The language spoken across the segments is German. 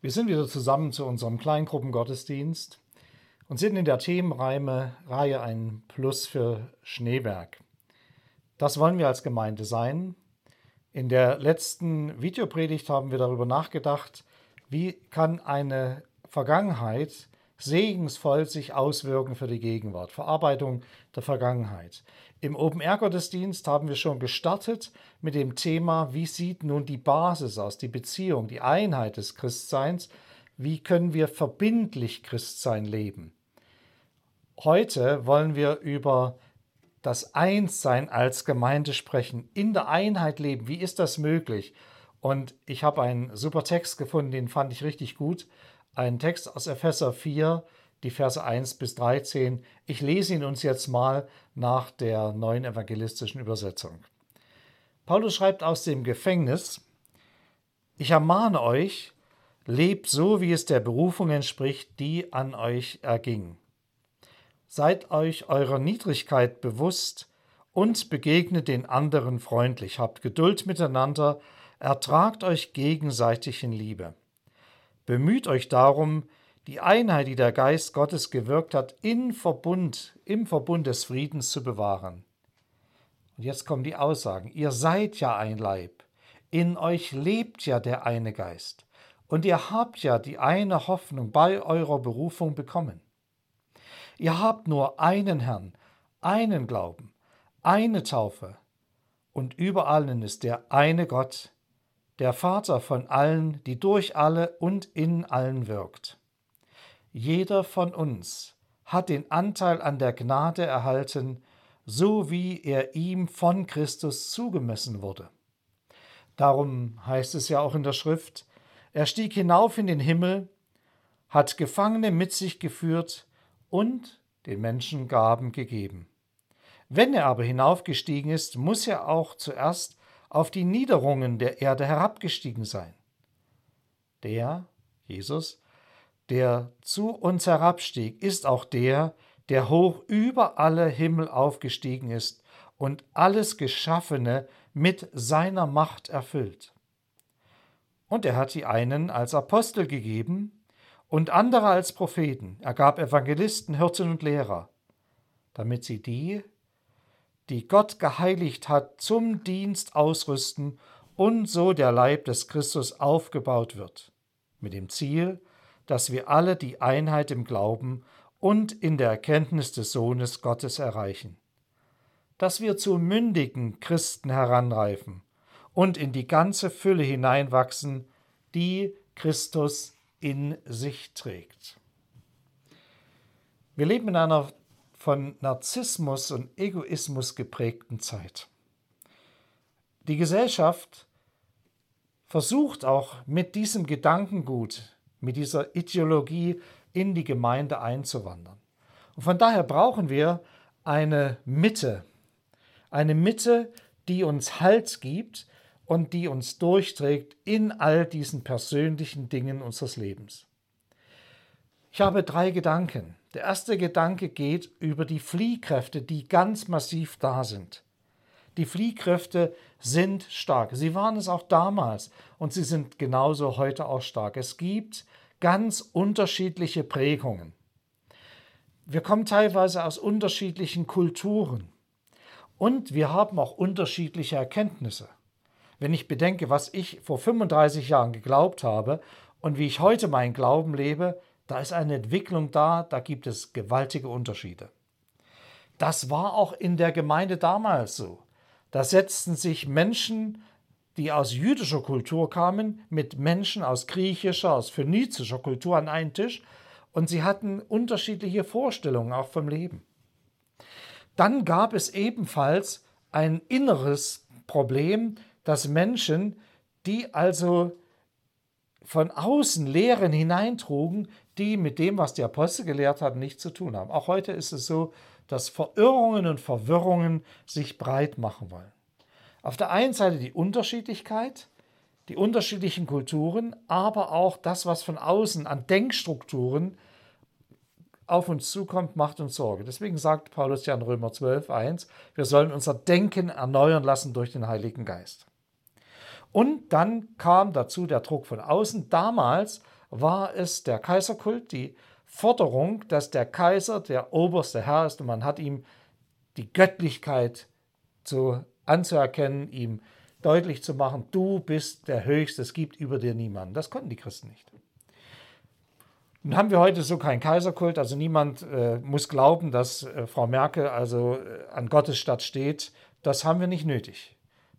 Wir sind wieder zusammen zu unserem Kleingruppengottesdienst und sind in der Themenreihe Reihe ein Plus für Schneeberg. Das wollen wir als Gemeinde sein. In der letzten Videopredigt haben wir darüber nachgedacht, wie kann eine Vergangenheit segensvoll sich auswirken für die Gegenwart, Verarbeitung der Vergangenheit. Im Open-Air-Gottesdienst haben wir schon gestartet mit dem Thema, wie sieht nun die Basis aus, die Beziehung, die Einheit des Christseins, wie können wir verbindlich Christsein leben. Heute wollen wir über das Einssein als Gemeinde sprechen, in der Einheit leben. Wie ist das möglich? Und ich habe einen super Text gefunden, den fand ich richtig gut. Ein Text aus Epheser 4, die Verse 1 bis 13. Ich lese ihn uns jetzt mal nach der neuen evangelistischen Übersetzung. Paulus schreibt aus dem Gefängnis, ich ermahne euch, lebt so, wie es der Berufung entspricht, die an euch erging. Seid euch eurer Niedrigkeit bewusst und begegnet den anderen freundlich, habt Geduld miteinander, ertragt euch gegenseitig in Liebe. Bemüht euch darum, die Einheit, die der Geist Gottes gewirkt hat, in Verbund, im Verbund des Friedens zu bewahren. Und jetzt kommen die Aussagen. Ihr seid ja ein Leib. In euch lebt ja der eine Geist. Und ihr habt ja die eine Hoffnung bei eurer Berufung bekommen. Ihr habt nur einen Herrn, einen Glauben, eine Taufe. Und über allen ist der eine Gott, der Vater von allen, die durch alle und in allen wirkt. Jeder von uns hat den Anteil an der Gnade erhalten, so wie er ihm von Christus zugemessen wurde. Darum heißt es ja auch in der Schrift, er stieg hinauf in den Himmel, hat Gefangene mit sich geführt und den Menschen Gaben gegeben. Wenn er aber hinaufgestiegen ist, muss er auch zuerst auf die Niederungen der Erde herabgestiegen sein. Der, Jesus, der zu uns herabstieg, ist auch der, der hoch über alle Himmel aufgestiegen ist und alles Geschaffene mit seiner Macht erfüllt. Und er hat die einen als Apostel gegeben und andere als Propheten. Er gab Evangelisten, Hirten und Lehrer, damit sie die, die Gott geheiligt hat, zum Dienst ausrüsten und so der Leib des Christus aufgebaut wird, mit dem Ziel, dass wir alle die Einheit im Glauben und in der Erkenntnis des Sohnes Gottes erreichen, dass wir zu mündigen Christen heranreifen und in die ganze Fülle hineinwachsen, die Christus in sich trägt. Wir leben in einer von Narzissmus und Egoismus geprägten Zeit. Die Gesellschaft versucht auch mit diesem Gedankengut mit dieser Ideologie in die Gemeinde einzuwandern. Und von daher brauchen wir eine Mitte, eine Mitte, die uns Halt gibt und die uns durchträgt in all diesen persönlichen Dingen unseres Lebens. Ich habe drei Gedanken. Der erste Gedanke geht über die Fliehkräfte, die ganz massiv da sind. Die Fliehkräfte sind stark. Sie waren es auch damals und sie sind genauso heute auch stark. Es gibt ganz unterschiedliche Prägungen. Wir kommen teilweise aus unterschiedlichen Kulturen und wir haben auch unterschiedliche Erkenntnisse. Wenn ich bedenke, was ich vor 35 Jahren geglaubt habe und wie ich heute meinen Glauben lebe, da ist eine Entwicklung da, da gibt es gewaltige Unterschiede. Das war auch in der Gemeinde damals so. Da setzten sich Menschen, die aus jüdischer Kultur kamen, mit Menschen aus griechischer, aus phönizischer Kultur an einen Tisch und sie hatten unterschiedliche Vorstellungen auch vom Leben. Dann gab es ebenfalls ein inneres Problem, dass Menschen, die also von außen Lehren hineintrugen, die mit dem, was die Apostel gelehrt hatten, nichts zu tun haben. Auch heute ist es so, dass Verirrungen und Verwirrungen sich breit machen wollen. Auf der einen Seite die Unterschiedlichkeit, die unterschiedlichen Kulturen, aber auch das, was von außen an Denkstrukturen auf uns zukommt, macht uns Sorge. Deswegen sagt Paulus ja in Römer 12, 1, wir sollen unser Denken erneuern lassen durch den Heiligen Geist. Und dann kam dazu der Druck von außen. Damals war es der Kaiserkult, die Forderung, dass der Kaiser der oberste Herr ist und man hat ihm die Göttlichkeit zu, anzuerkennen, ihm deutlich zu machen, du bist der Höchste, es gibt über dir niemanden. Das konnten die Christen nicht. Nun haben wir heute so keinen Kaiserkult, also niemand äh, muss glauben, dass äh, Frau Merkel also äh, an Gottes Stadt steht. Das haben wir nicht nötig.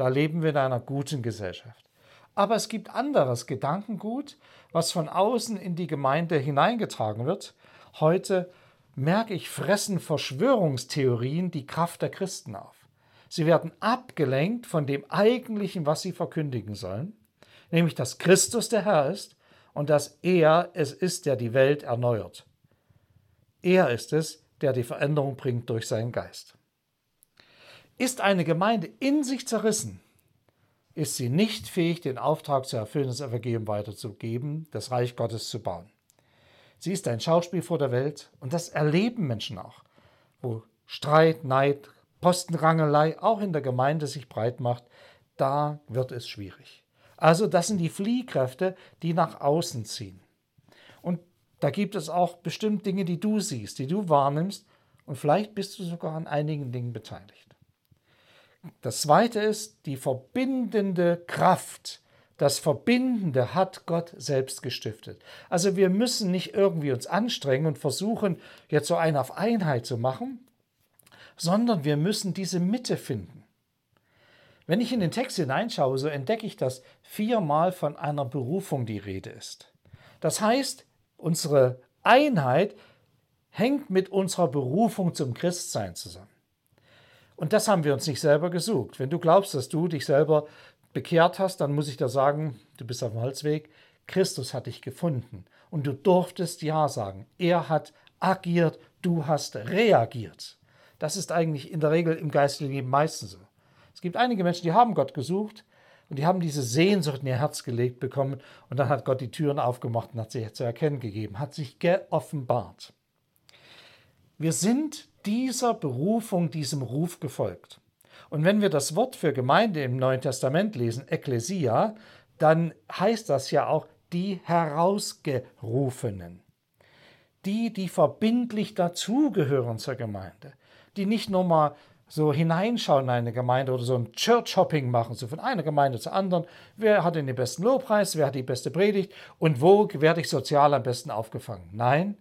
Da leben wir in einer guten Gesellschaft. Aber es gibt anderes Gedankengut, was von außen in die Gemeinde hineingetragen wird. Heute merke ich, fressen Verschwörungstheorien die Kraft der Christen auf. Sie werden abgelenkt von dem eigentlichen, was sie verkündigen sollen, nämlich dass Christus der Herr ist und dass er es ist, der die Welt erneuert. Er ist es, der die Veränderung bringt durch seinen Geist. Ist eine Gemeinde in sich zerrissen, ist sie nicht fähig, den Auftrag zu erfüllen, das Evangelium weiterzugeben, das Reich Gottes zu bauen. Sie ist ein Schauspiel vor der Welt und das erleben Menschen auch, wo Streit, Neid, Postenrangelei auch in der Gemeinde sich breit macht, da wird es schwierig. Also das sind die Fliehkräfte, die nach außen ziehen. Und da gibt es auch bestimmt Dinge, die du siehst, die du wahrnimmst und vielleicht bist du sogar an einigen Dingen beteiligt. Das zweite ist die verbindende Kraft. Das Verbindende hat Gott selbst gestiftet. Also wir müssen nicht irgendwie uns anstrengen und versuchen, jetzt so eine auf Einheit zu machen, sondern wir müssen diese Mitte finden. Wenn ich in den Text hineinschaue, so entdecke ich, dass viermal von einer Berufung die Rede ist. Das heißt, unsere Einheit hängt mit unserer Berufung zum Christsein zusammen. Und das haben wir uns nicht selber gesucht. Wenn du glaubst, dass du dich selber bekehrt hast, dann muss ich dir sagen, du bist auf dem Holzweg. Christus hat dich gefunden und du durftest Ja sagen. Er hat agiert, du hast reagiert. Das ist eigentlich in der Regel im geistlichen Leben meistens so. Es gibt einige Menschen, die haben Gott gesucht und die haben diese Sehnsucht in ihr Herz gelegt bekommen und dann hat Gott die Türen aufgemacht und hat sie zu erkennen gegeben, hat sich geoffenbart. Wir sind dieser Berufung, diesem Ruf gefolgt. Und wenn wir das Wort für Gemeinde im Neuen Testament lesen, Ekklesia, dann heißt das ja auch die Herausgerufenen. Die, die verbindlich dazugehören zur Gemeinde. Die nicht nur mal so hineinschauen in eine Gemeinde oder so ein Church-Hopping machen, so von einer Gemeinde zur anderen. Wer hat den besten Lobpreis, wer hat die beste Predigt und wo werde ich sozial am besten aufgefangen? Nein,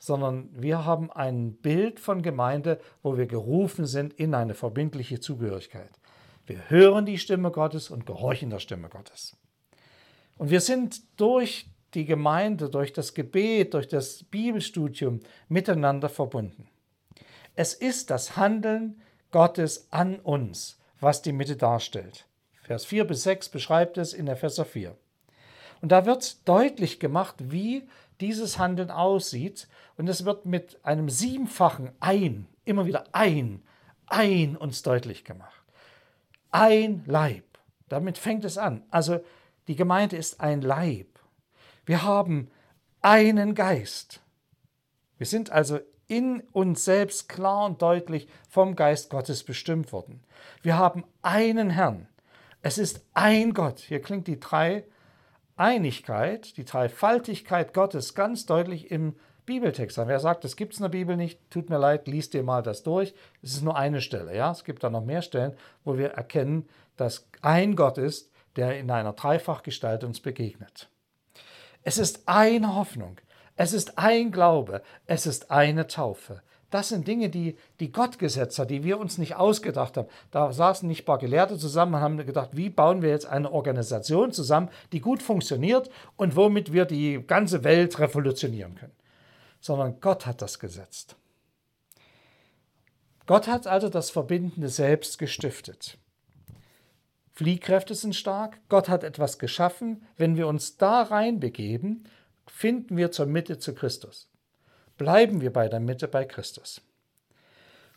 sondern wir haben ein Bild von Gemeinde, wo wir gerufen sind in eine verbindliche Zugehörigkeit. Wir hören die Stimme Gottes und gehorchen der Stimme Gottes. Und wir sind durch die Gemeinde, durch das Gebet, durch das Bibelstudium miteinander verbunden. Es ist das Handeln Gottes an uns, was die Mitte darstellt. Vers 4 bis 6 beschreibt es in Epheser 4. Und da wird deutlich gemacht, wie dieses Handeln aussieht. Und es wird mit einem siebenfachen Ein, immer wieder ein, ein uns deutlich gemacht. Ein Leib. Damit fängt es an. Also die Gemeinde ist ein Leib. Wir haben einen Geist. Wir sind also in uns selbst klar und deutlich vom Geist Gottes bestimmt worden. Wir haben einen Herrn. Es ist ein Gott. Hier klingt die Dreieinigkeit, die Dreifaltigkeit Gottes ganz deutlich im Bibeltext an. Wer sagt, das gibt es in der Bibel nicht, tut mir leid, liest dir mal das durch. Es ist nur eine Stelle. Ja? Es gibt da noch mehr Stellen, wo wir erkennen, dass ein Gott ist, der in einer Dreifachgestalt uns begegnet. Es ist eine Hoffnung. Es ist ein Glaube, es ist eine Taufe. Das sind Dinge, die, die Gott gesetzt hat, die wir uns nicht ausgedacht haben. Da saßen nicht ein paar Gelehrte zusammen und haben gedacht, wie bauen wir jetzt eine Organisation zusammen, die gut funktioniert und womit wir die ganze Welt revolutionieren können. Sondern Gott hat das gesetzt. Gott hat also das Verbindende selbst gestiftet. Fliehkräfte sind stark, Gott hat etwas geschaffen. Wenn wir uns da reinbegeben, finden wir zur Mitte zu Christus. Bleiben wir bei der Mitte bei Christus.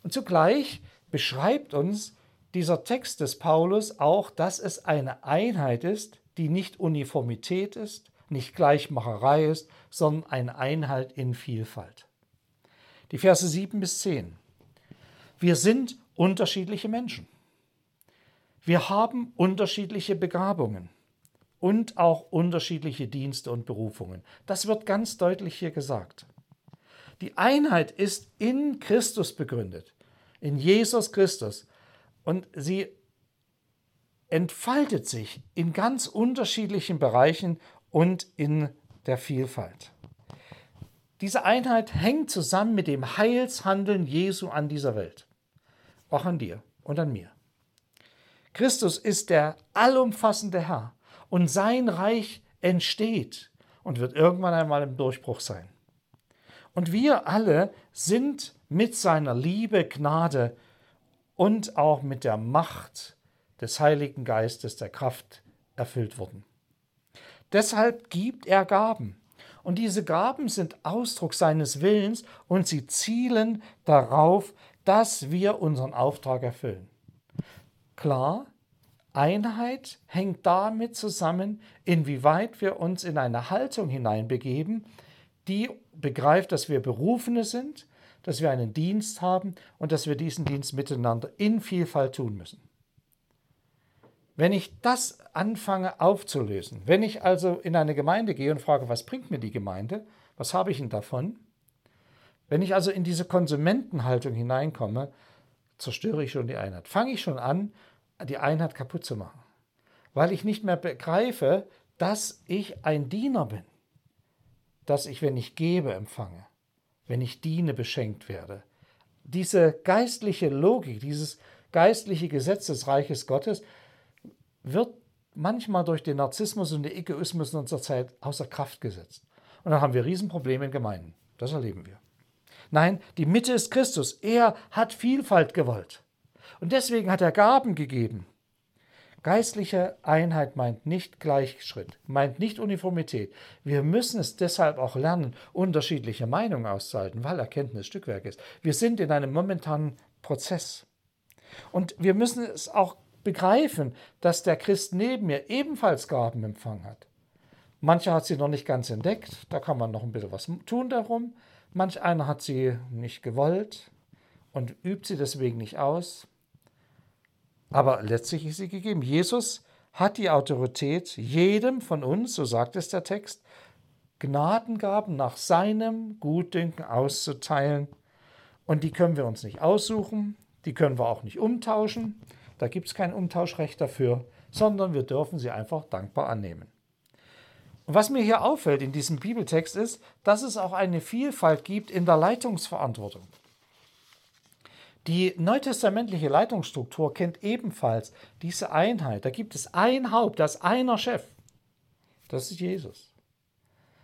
Und zugleich beschreibt uns dieser Text des Paulus auch, dass es eine Einheit ist, die nicht Uniformität ist, nicht Gleichmacherei ist, sondern eine Einheit in Vielfalt. Die Verse 7 bis 10. Wir sind unterschiedliche Menschen. Wir haben unterschiedliche Begabungen und auch unterschiedliche Dienste und Berufungen. Das wird ganz deutlich hier gesagt. Die Einheit ist in Christus begründet, in Jesus Christus. Und sie entfaltet sich in ganz unterschiedlichen Bereichen und in der Vielfalt. Diese Einheit hängt zusammen mit dem Heilshandeln Jesu an dieser Welt, auch an dir und an mir. Christus ist der allumfassende Herr und sein Reich entsteht und wird irgendwann einmal im Durchbruch sein. Und wir alle sind mit seiner Liebe, Gnade und auch mit der Macht des Heiligen Geistes, der Kraft erfüllt worden. Deshalb gibt er Gaben. Und diese Gaben sind Ausdruck seines Willens und sie zielen darauf, dass wir unseren Auftrag erfüllen. Klar, Einheit hängt damit zusammen, inwieweit wir uns in eine Haltung hineinbegeben, die begreift, dass wir Berufene sind, dass wir einen Dienst haben und dass wir diesen Dienst miteinander in Vielfalt tun müssen. Wenn ich das anfange aufzulösen, wenn ich also in eine Gemeinde gehe und frage, was bringt mir die Gemeinde, was habe ich denn davon? Wenn ich also in diese Konsumentenhaltung hineinkomme, zerstöre ich schon die Einheit. Fange ich schon an, die Einheit kaputt zu machen. Weil ich nicht mehr begreife, dass ich ein Diener bin. Dass ich, wenn ich gebe, empfange. Wenn ich diene, beschenkt werde. Diese geistliche Logik, dieses geistliche Gesetz des Reiches Gottes wird manchmal durch den Narzissmus und den Egoismus unserer Zeit außer Kraft gesetzt. Und dann haben wir Riesenprobleme in Gemeinden. Das erleben wir. Nein, die Mitte ist Christus. Er hat Vielfalt gewollt. Und deswegen hat er Gaben gegeben. Geistliche Einheit meint nicht Gleichschritt, meint nicht Uniformität. Wir müssen es deshalb auch lernen, unterschiedliche Meinungen auszuhalten, weil Erkenntnis Stückwerk ist. Wir sind in einem momentanen Prozess. Und wir müssen es auch begreifen, dass der Christ neben mir ebenfalls Gaben empfangen hat. Mancher hat sie noch nicht ganz entdeckt, da kann man noch ein bisschen was tun darum. Manch einer hat sie nicht gewollt und übt sie deswegen nicht aus. Aber letztlich ist sie gegeben. Jesus hat die Autorität, jedem von uns, so sagt es der Text, Gnadengaben nach seinem Gutdünken auszuteilen. Und die können wir uns nicht aussuchen, die können wir auch nicht umtauschen. Da gibt es kein Umtauschrecht dafür, sondern wir dürfen sie einfach dankbar annehmen. Und was mir hier auffällt in diesem Bibeltext ist, dass es auch eine Vielfalt gibt in der Leitungsverantwortung. Die neutestamentliche Leitungsstruktur kennt ebenfalls diese Einheit. Da gibt es ein Haupt, das einer Chef. Das ist Jesus.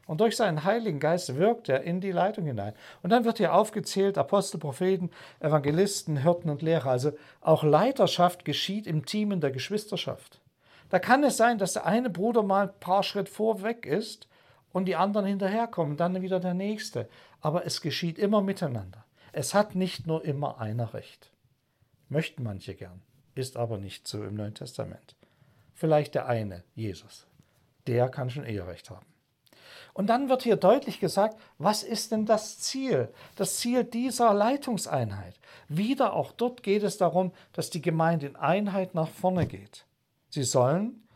Und durch seinen Heiligen Geist wirkt er in die Leitung hinein. Und dann wird hier aufgezählt, Apostel, Propheten, Evangelisten, Hirten und Lehrer. Also auch Leiterschaft geschieht im Team in der Geschwisterschaft. Da kann es sein, dass der eine Bruder mal ein paar Schritt vorweg ist und die anderen hinterherkommen, dann wieder der nächste. Aber es geschieht immer miteinander. Es hat nicht nur immer einer recht. Möchten manche gern, ist aber nicht so im Neuen Testament. Vielleicht der eine, Jesus. Der kann schon eher recht haben. Und dann wird hier deutlich gesagt, was ist denn das Ziel? Das Ziel dieser Leitungseinheit. Wieder auch dort geht es darum, dass die Gemeinde in Einheit nach vorne geht. Sie sollen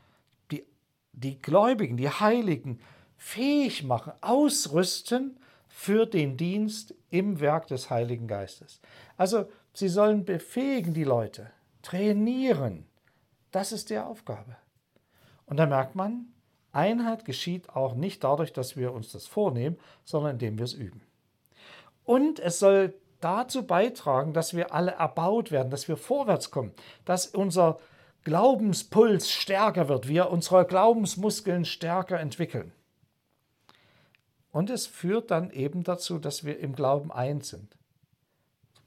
die, die Gläubigen, die Heiligen fähig machen, ausrüsten für den Dienst im Werk des Heiligen Geistes. Also sie sollen befähigen die Leute, trainieren. Das ist die Aufgabe. Und da merkt man, Einheit geschieht auch nicht dadurch, dass wir uns das vornehmen, sondern indem wir es üben. Und es soll dazu beitragen, dass wir alle erbaut werden, dass wir vorwärts kommen, dass unser Glaubenspuls stärker wird, wir unsere Glaubensmuskeln stärker entwickeln. Und es führt dann eben dazu, dass wir im Glauben eins sind.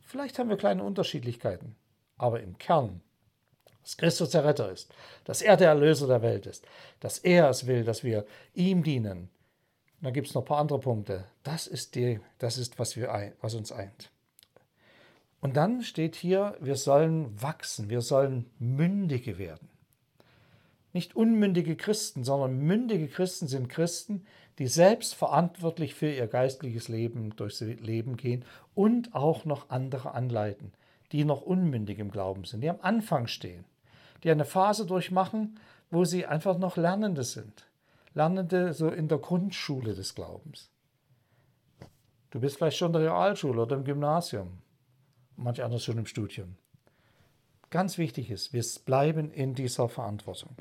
Vielleicht haben wir kleine Unterschiedlichkeiten, aber im Kern, dass Christus der Retter ist, dass er der Erlöser der Welt ist, dass er es will, dass wir ihm dienen. Und dann gibt es noch ein paar andere Punkte. Das ist, die, das ist was, wir, was uns eint. Und dann steht hier, wir sollen wachsen, wir sollen Mündige werden. Nicht unmündige Christen, sondern mündige Christen sind Christen, die selbst verantwortlich für ihr geistliches Leben durchs Leben gehen und auch noch andere anleiten, die noch unmündig im Glauben sind, die am Anfang stehen, die eine Phase durchmachen, wo sie einfach noch Lernende sind. Lernende so in der Grundschule des Glaubens. Du bist vielleicht schon in der Realschule oder im Gymnasium, manch anders schon im Studium. Ganz wichtig ist, wir bleiben in dieser Verantwortung.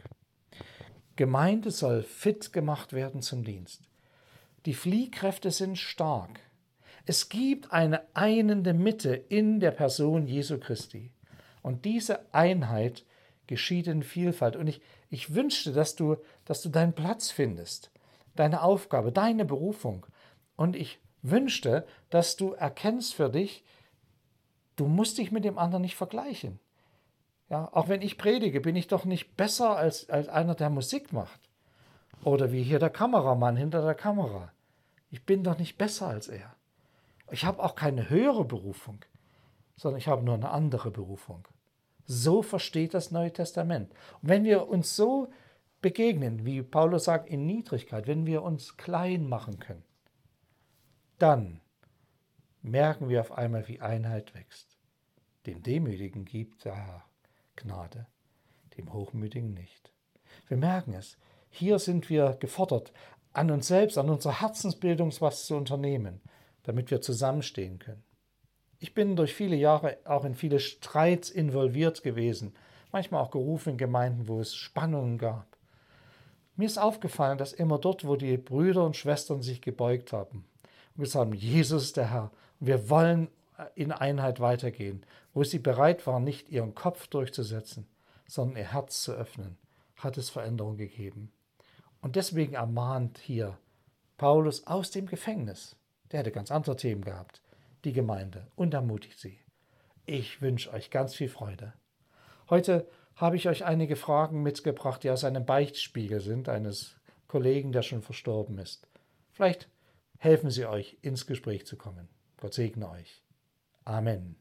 Gemeinde soll fit gemacht werden zum Dienst. Die Fliehkräfte sind stark. Es gibt eine einende Mitte in der Person Jesu Christi. Und diese Einheit geschieht in Vielfalt. Und ich, ich wünschte, dass du, dass du deinen Platz findest, deine Aufgabe, deine Berufung. Und ich wünschte, dass du erkennst für dich, du musst dich mit dem anderen nicht vergleichen. Ja, auch wenn ich predige, bin ich doch nicht besser als, als einer, der Musik macht. Oder wie hier der Kameramann hinter der Kamera. Ich bin doch nicht besser als er. Ich habe auch keine höhere Berufung, sondern ich habe nur eine andere Berufung. So versteht das Neue Testament. Und wenn wir uns so begegnen, wie Paulus sagt, in Niedrigkeit, wenn wir uns klein machen können, dann merken wir auf einmal, wie Einheit wächst. Dem Demütigen gibt der Herr Gnade, dem Hochmütigen nicht. Wir merken es. Hier sind wir gefordert, an uns selbst, an unserer Herzensbildung was zu unternehmen, damit wir zusammenstehen können. Ich bin durch viele Jahre auch in viele Streits involviert gewesen, manchmal auch gerufen in Gemeinden, wo es Spannungen gab. Mir ist aufgefallen, dass immer dort, wo die Brüder und Schwestern sich gebeugt haben und gesagt haben, Jesus ist der Herr, wir wollen in Einheit weitergehen, wo sie bereit waren, nicht ihren Kopf durchzusetzen, sondern ihr Herz zu öffnen, hat es Veränderung gegeben. Und deswegen ermahnt hier Paulus aus dem Gefängnis, der hätte ganz andere Themen gehabt, die Gemeinde und ermutigt sie. Ich wünsche euch ganz viel Freude. Heute habe ich euch einige Fragen mitgebracht, die aus einem Beichtspiegel sind, eines Kollegen, der schon verstorben ist. Vielleicht helfen sie euch, ins Gespräch zu kommen. Gott segne euch. Amen.